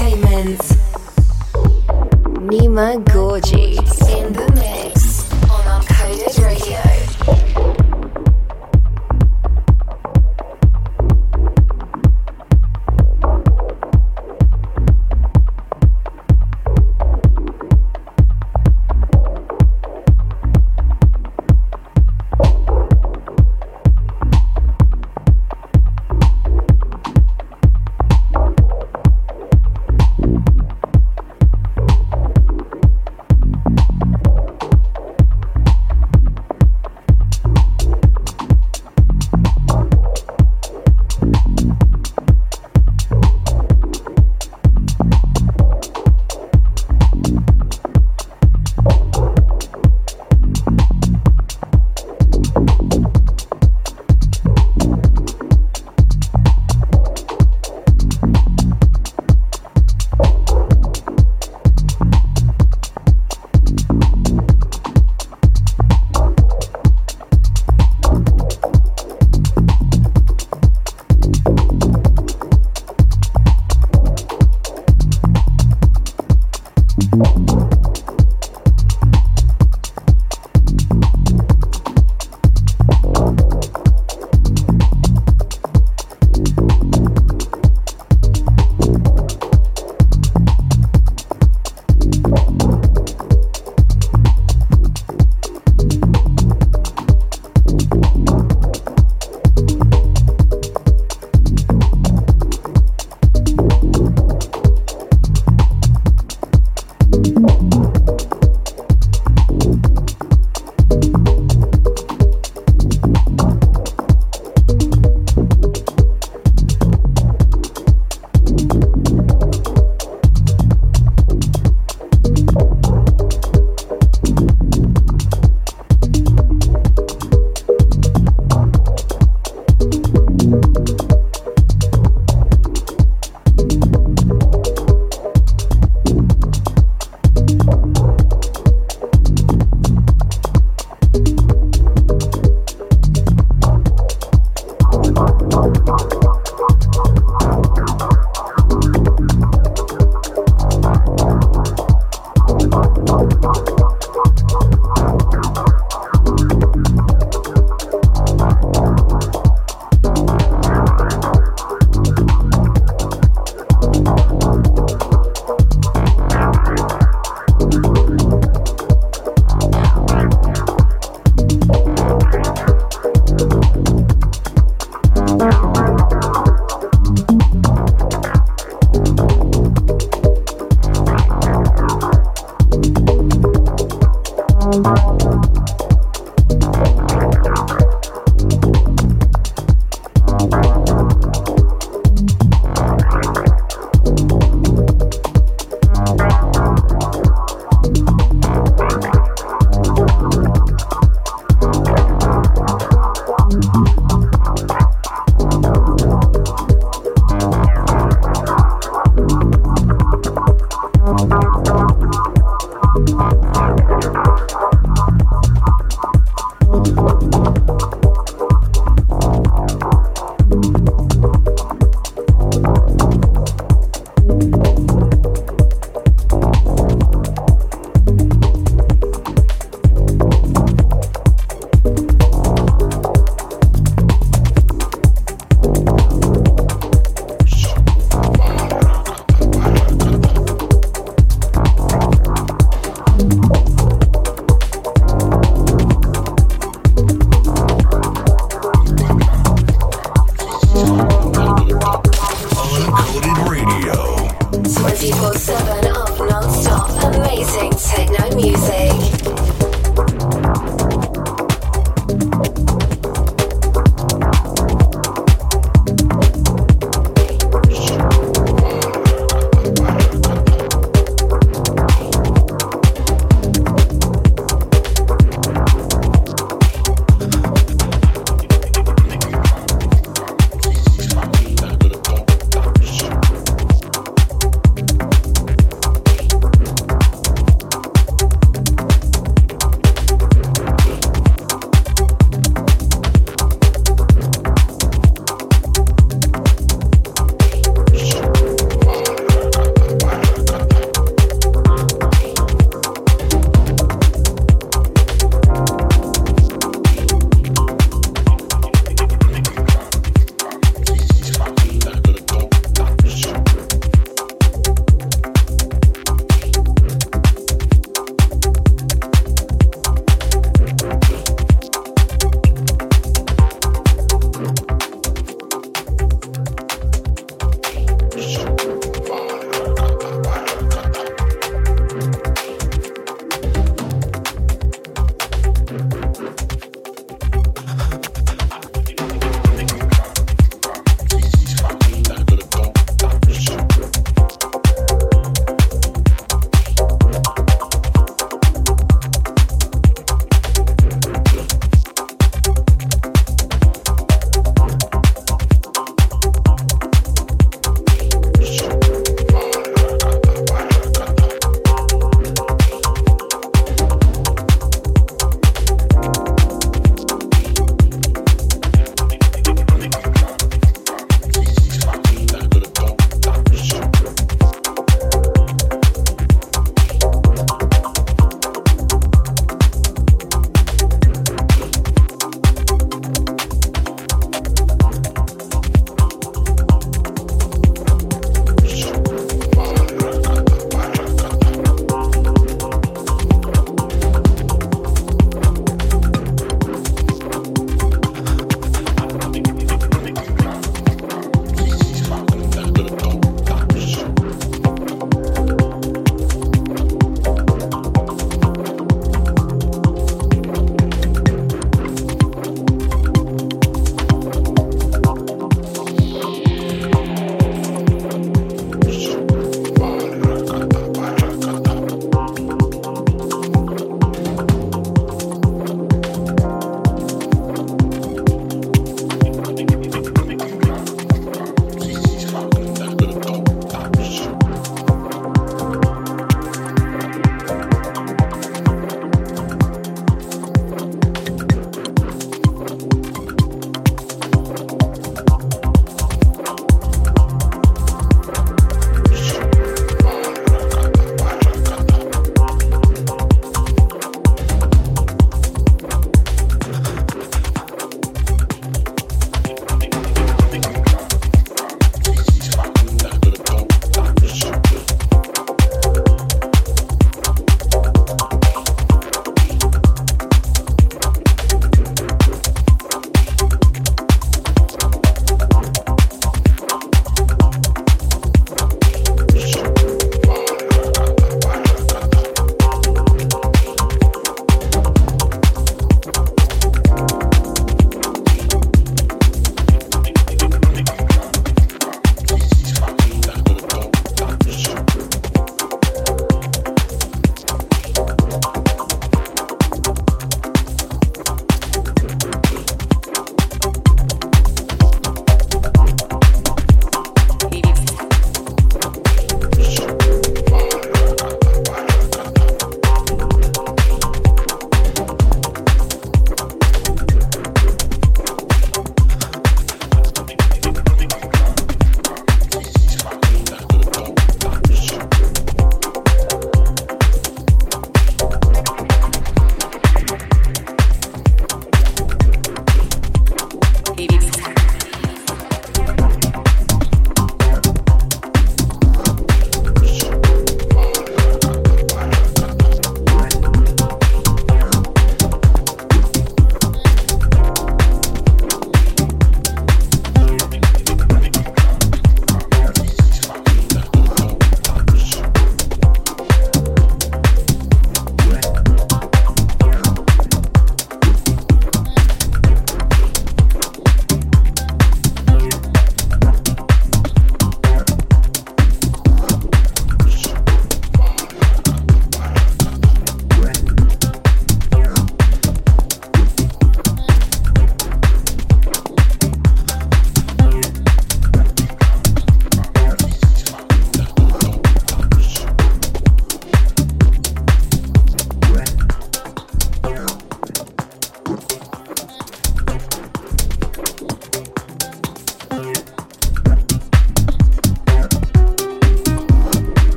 Entertainment. Nima Gorgie in the mix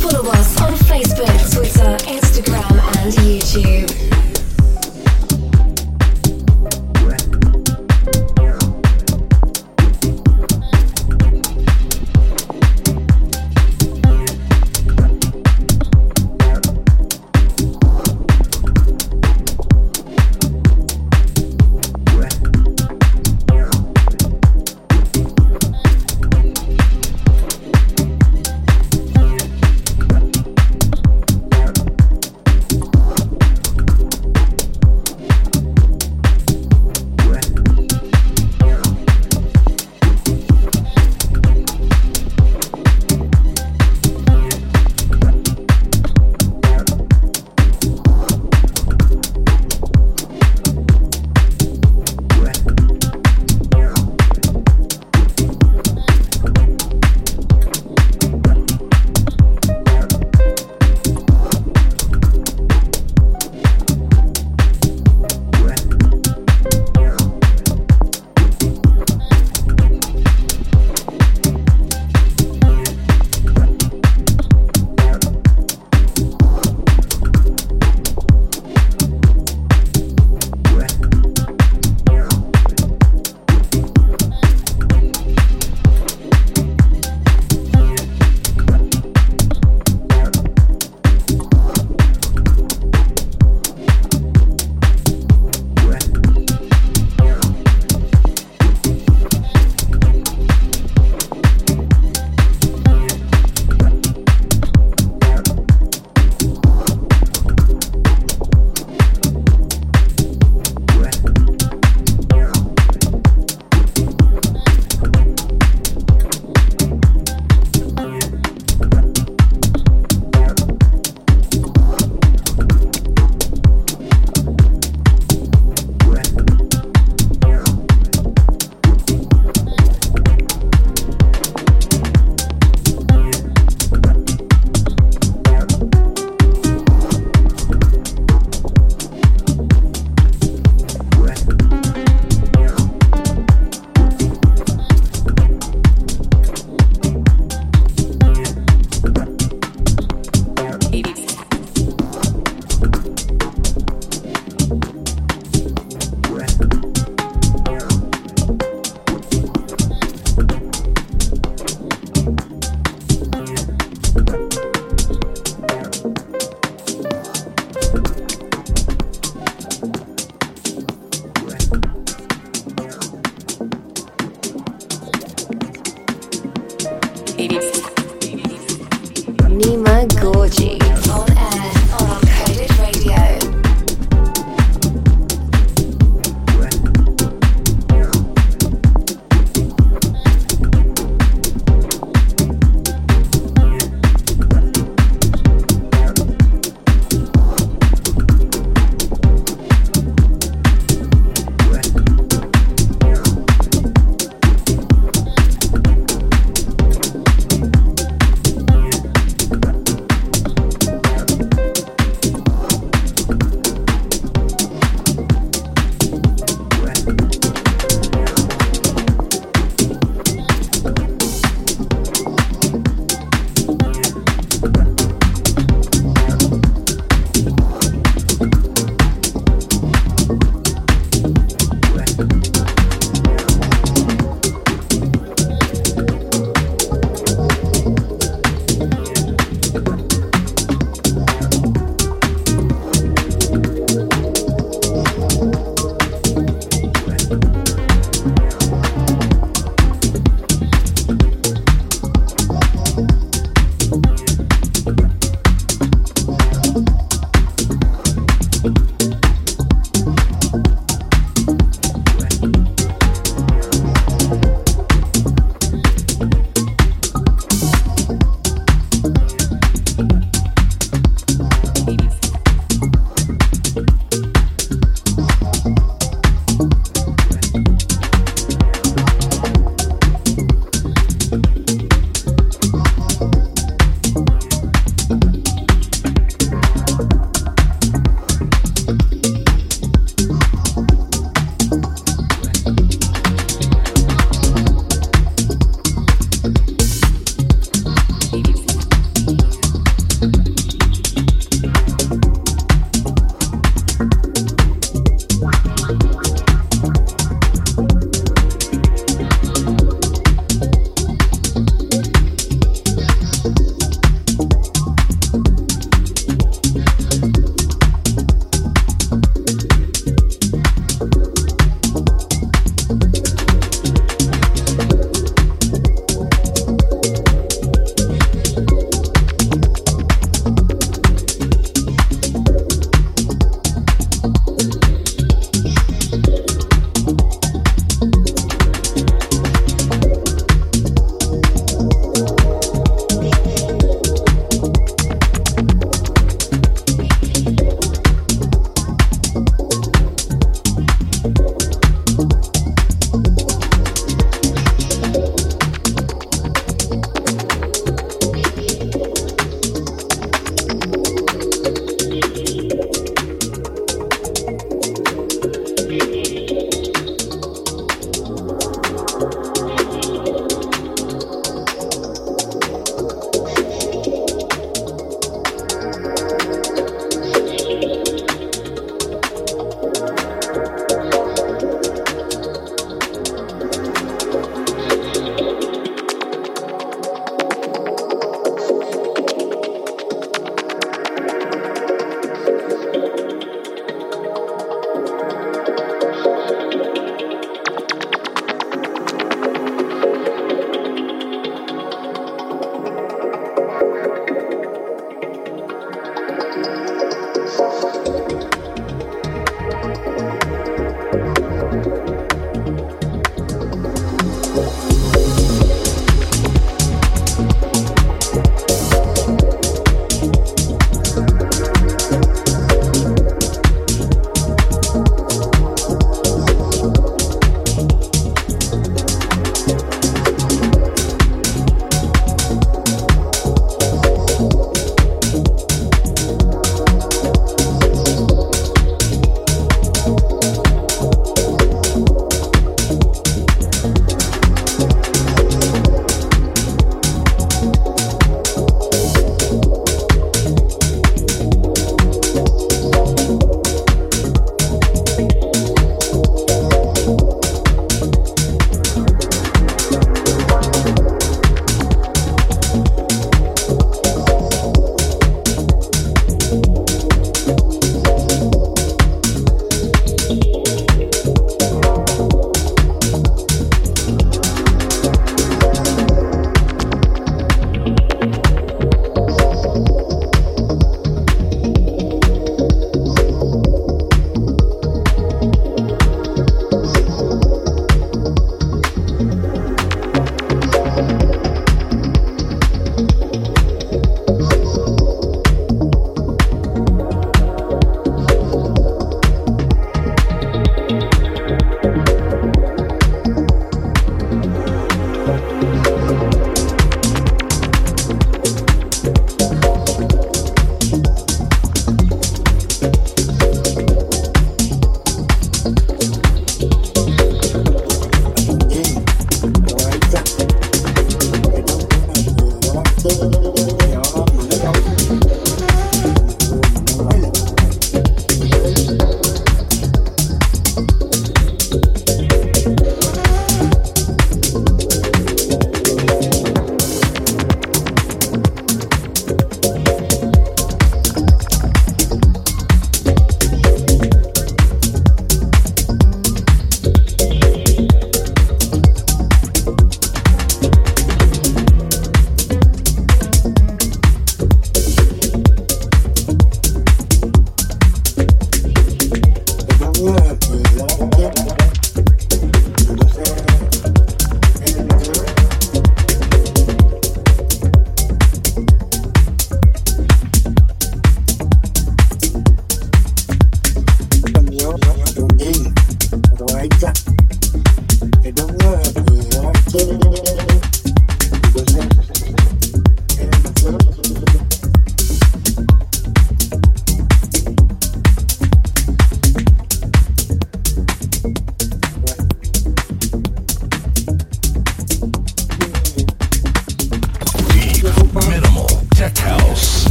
Follow us on Facebook, Twitter, Instagram, and YouTube.